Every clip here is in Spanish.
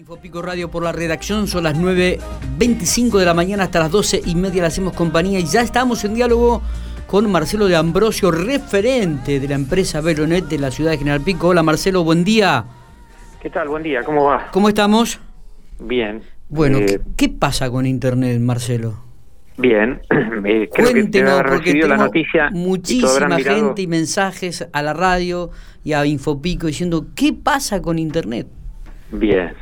Infopico Radio por la redacción, son las 9.25 de la mañana hasta las 12 y media le hacemos compañía y ya estamos en diálogo con Marcelo de Ambrosio, referente de la empresa Velonet de la ciudad de General Pico. Hola Marcelo, buen día. ¿Qué tal? Buen día, ¿cómo va? ¿Cómo estamos? Bien. Bueno, eh, ¿qué, pasa con Internet, Marcelo? Bien, eh, creo Cuéntenos, que porque la noticia muchísima gente y mensajes a la radio y a Infopico diciendo, ¿qué pasa con Internet? Bien,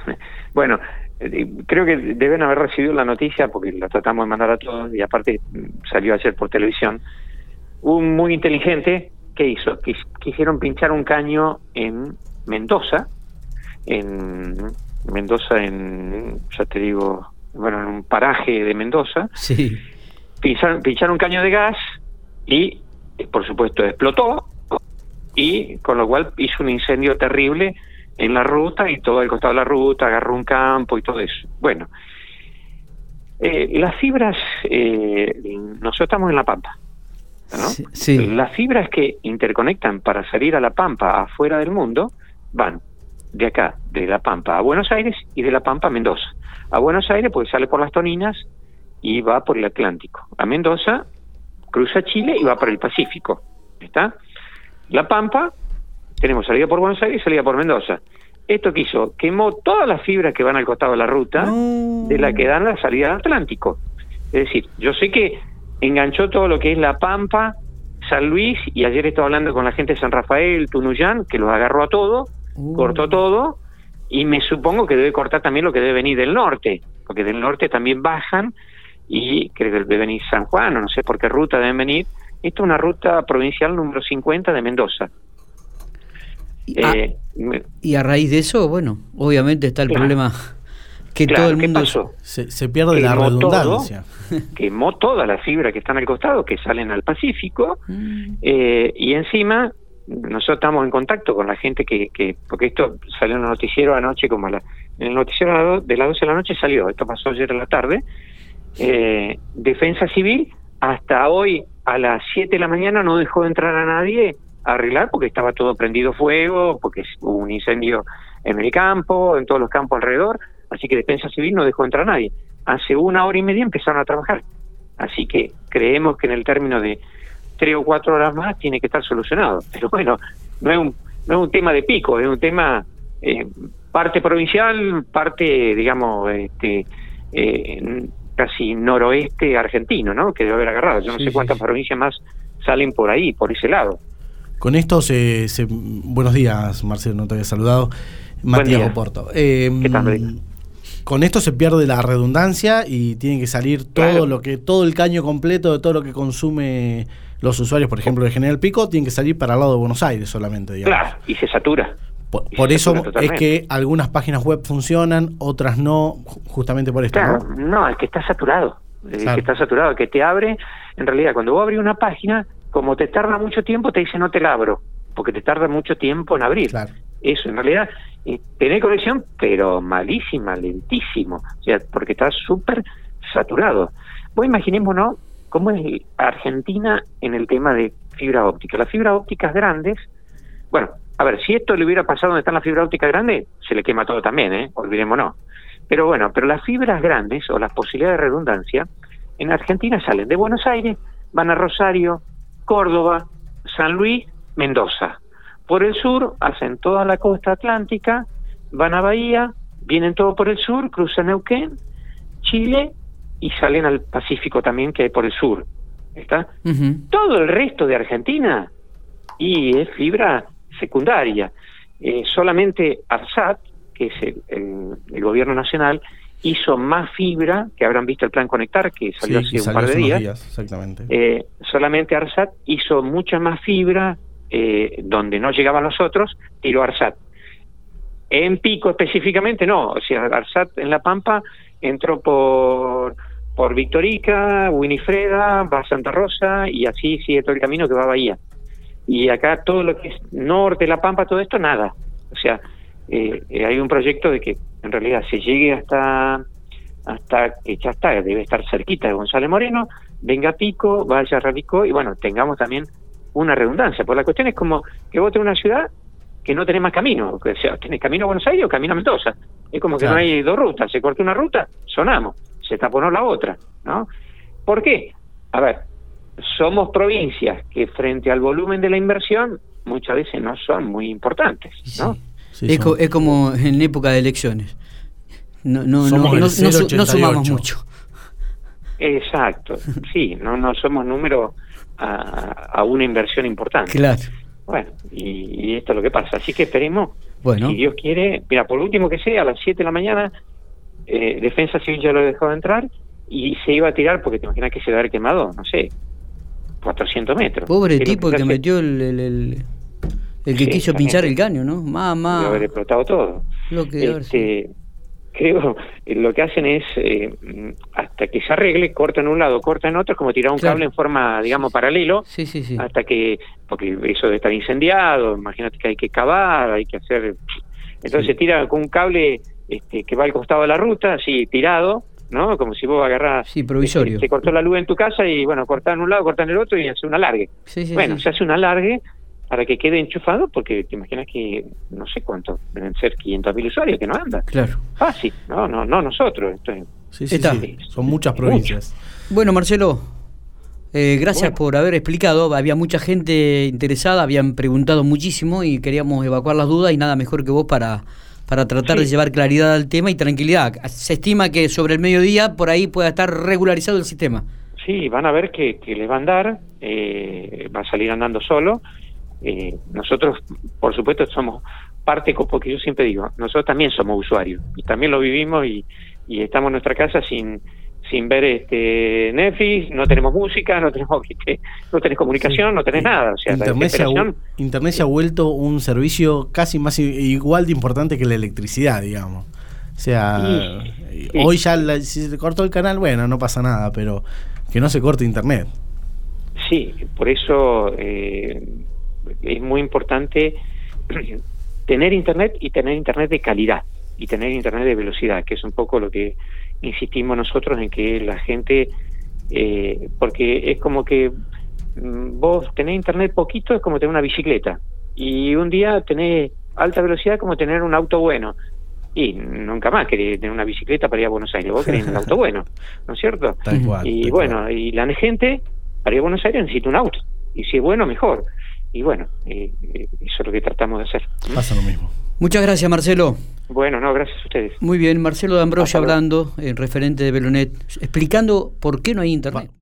bueno, eh, creo que deben haber recibido la noticia porque la tratamos de mandar a todos y aparte mm, salió ayer por televisión. Un muy inteligente, ¿qué hizo? Quisieron pinchar un caño en Mendoza, en Mendoza, en, ya te digo, bueno, en un paraje de Mendoza. Sí. Pincharon, pincharon un caño de gas y, por supuesto, explotó y con lo cual hizo un incendio terrible en la ruta y todo el costado de la ruta, agarró un campo y todo eso. Bueno, eh, las fibras, eh, nosotros estamos en La Pampa, ¿no? Sí, Las fibras que interconectan para salir a La Pampa afuera del mundo van de acá, de La Pampa a Buenos Aires y de La Pampa a Mendoza. A Buenos Aires pues sale por las Toninas y va por el Atlántico. A Mendoza cruza Chile y va por el Pacífico. ¿Está? La Pampa tenemos salida por Buenos Aires y salida por Mendoza. Esto que hizo, quemó todas las fibras que van al costado de la ruta de la que dan la salida al Atlántico. Es decir, yo sé que enganchó todo lo que es La Pampa, San Luis, y ayer estaba hablando con la gente de San Rafael, Tunuyán, que los agarró a todo, uh. cortó todo, y me supongo que debe cortar también lo que debe venir del norte, porque del norte también bajan, y creo que debe venir San Juan, o no sé por qué ruta deben venir. Esta es una ruta provincial número 50 de Mendoza. Ah, eh, y a raíz de eso, bueno, obviamente está el problema que todo el mundo Se, pierde la redundancia. quemó toda la fibra que están al costado, que salen al Pacífico, mm. eh, y encima nosotros estamos en contacto con la gente que, que porque esto salió en el noticiero anoche, como la, en el noticiero de las 12 de la noche salió, esto pasó ayer a la tarde, eh, Defensa Civil hasta hoy a las 7 de la mañana no dejó de entrar a nadie arreglar porque estaba todo prendido fuego, porque hubo un incendio en el campo, en todos los campos alrededor, así que Defensa Civil no dejó entrar a nadie. Hace una hora y media empezaron a trabajar, así que creemos que en el término de tres o cuatro horas más tiene que estar solucionado. Pero bueno, no es un, no es un tema de pico, es un tema eh, parte provincial, parte, digamos, este, eh, casi noroeste argentino, ¿no? Que debe haber agarrado. Yo no sé cuántas provincias más salen por ahí, por ese lado. Con esto se, Buenos días, Marcelo, no te había saludado. Matías Oporto. Eh, con esto se pierde la redundancia y tiene que salir todo lo que todo el caño completo de todo lo que consume los usuarios, por ejemplo, de General Pico, tiene que salir para el lado de Buenos Aires solamente. Digamos. Claro, y se satura. Por, eso es que algunas páginas web funcionan, otras no, justamente por esto. Claro, no, es que está saturado. Es que está saturado, que te abre. En realidad, cuando vos abrís una página, como te tarda mucho tiempo, te dice no te la abro, porque te tarda mucho tiempo en abrir. Eso, en realidad, eh, tenés conexión, pero malísima, lentísimo, o sea, porque está súper saturado. Vos imaginémonos cómo es Argentina en el tema de fibra óptica. Las fibras ópticas grandes, bueno, a ver, si esto le hubiera pasado donde están las fibras ópticas grandes, se le quema todo también, ¿eh? Olvidémonos. Pero bueno, pero las fibras grandes o las posibilidades de redundancia, en Argentina salen de Buenos Aires, van a Rosario, Córdoba, San Luis, Mendoza. Por el sur hacen toda la costa atlántica, van a Bahía, vienen todo por el sur, cruzan Neuquén, Chile y salen al Pacífico también que hay por el sur. ¿Está? Todo el resto de Argentina y es fibra secundaria. Eh, solamente ARSAT, que es el gobierno nacional, hizo más fibra, que habrán visto el plan Conectar, que salió hace un par de días. exactamente. Eh, solamente ARSAT hizo mucha más fibra eh, donde no llegaban los otros, tiró ARSAT. En Pico específicamente no, o sea, ARSAT en La Pampa entró por, por Victorica, Winifreda, va a Santa Rosa y así sigue todo el camino que va a Bahía. Y acá todo lo que es norte, La Pampa, todo esto, nada. O sea, eh, hay un proyecto de que en realidad se llegue hasta hasta que ya está, debe estar cerquita de González Moreno, venga Pico, vaya a Radicó y bueno, tengamos también una redundancia. Porque la cuestión es como que vos tenés una ciudad que no tenés más camino, o sea, tenés camino a Buenos Aires o camino a Mendoza. Es como que no hay dos rutas. Se corta una ruta, sonamos. Se taponó la otra, ¿no? ¿Por qué? A ver, somos provincias que frente al volumen de la inversión muchas veces no son muy importantes, ¿no? Es, como en época de elecciones. No, no, no, no, sumamos mucho. Exacto, sí, no, no somos número a, una inversión importante. Claro. Bueno, y, esto es lo que pasa. Así que esperemos, bueno. si Dios quiere, mira, por último que sea, a las 7 de la mañana, eh, Defensa Civil ya lo dejó de entrar y se iba a tirar, porque te imaginas que se va a haber quemado, no sé, 400 metros. Pobre tipo que, metió el, el, el, que quiso pinchar el caño, ¿no? Mamá. Haber explotado todo. Lo que este, creo, eh, lo que hacen es, eh, hasta que se arregle, cortan un lado, cortan otro, es como tirar un cable en forma, digamos, paralelo, sí, sí, sí. hasta que, porque eso debe estar incendiado, imagínate que hay que cavar, hay que hacer... Entonces tira con un cable este, que va al costado de la ruta, así tirado, ¿no? Como si vos agarrás... Sí, provisorio. Este, se cortó la luz en tu casa y, bueno, cortan un lado, cortan el otro y hace un alargue. bueno, se hace un alargue para que quede enchufado, porque te imaginas que no sé cuánto, deben ser 500.000 usuarios que no andan. Claro. Fácil, no, no, no nosotros. Esto sí, sí, Son muchas provincias. Bueno, Marcelo, eh, gracias por haber explicado. Había mucha gente interesada, habían preguntado muchísimo y queríamos evacuar las dudas y nada mejor que vos para, para tratar de llevar claridad al tema y tranquilidad. Se estima que sobre el mediodía por ahí pueda estar regularizado el sistema. Sí, van a ver que, que les va a andar, eh, va a salir andando solo eh, nosotros, por supuesto, somos parte, porque yo siempre digo, nosotros también somos usuarios y también lo vivimos y, estamos en nuestra casa sin sin ver este Netflix, no tenemos música, no tenemos no tenés comunicación, no tenés nada. O sea, Internet, se ha, Internet se ha vuelto un servicio casi más igual de importante que la electricidad, digamos. O sea, hoy ya si se cortó el canal, bueno, no pasa nada, pero que no se corte Internet. Sí, por eso eh, es muy importante tener internet y tener internet de calidad y tener internet de velocidad, que es un poco lo que insistimos nosotros en que la gente, eh, porque es como que mm, vos tenés internet poquito, es como tener una bicicleta, y un día tenés alta velocidad como tener un auto bueno, y nunca más querés tener una bicicleta para ir a Buenos Aires, vos querés un auto bueno, ¿no es cierto? y bueno, y la gente para ir a Buenos Aires necesita un auto, y si es bueno, mejor y bueno, eh, eh, eso es lo que tratamos de hacer. Pasa lo mismo. Muchas gracias, Marcelo. Bueno, no, gracias a ustedes. Muy bien, Marcelo de Ambrosio hablando, en referente de Belonet, explicando por qué no hay internet.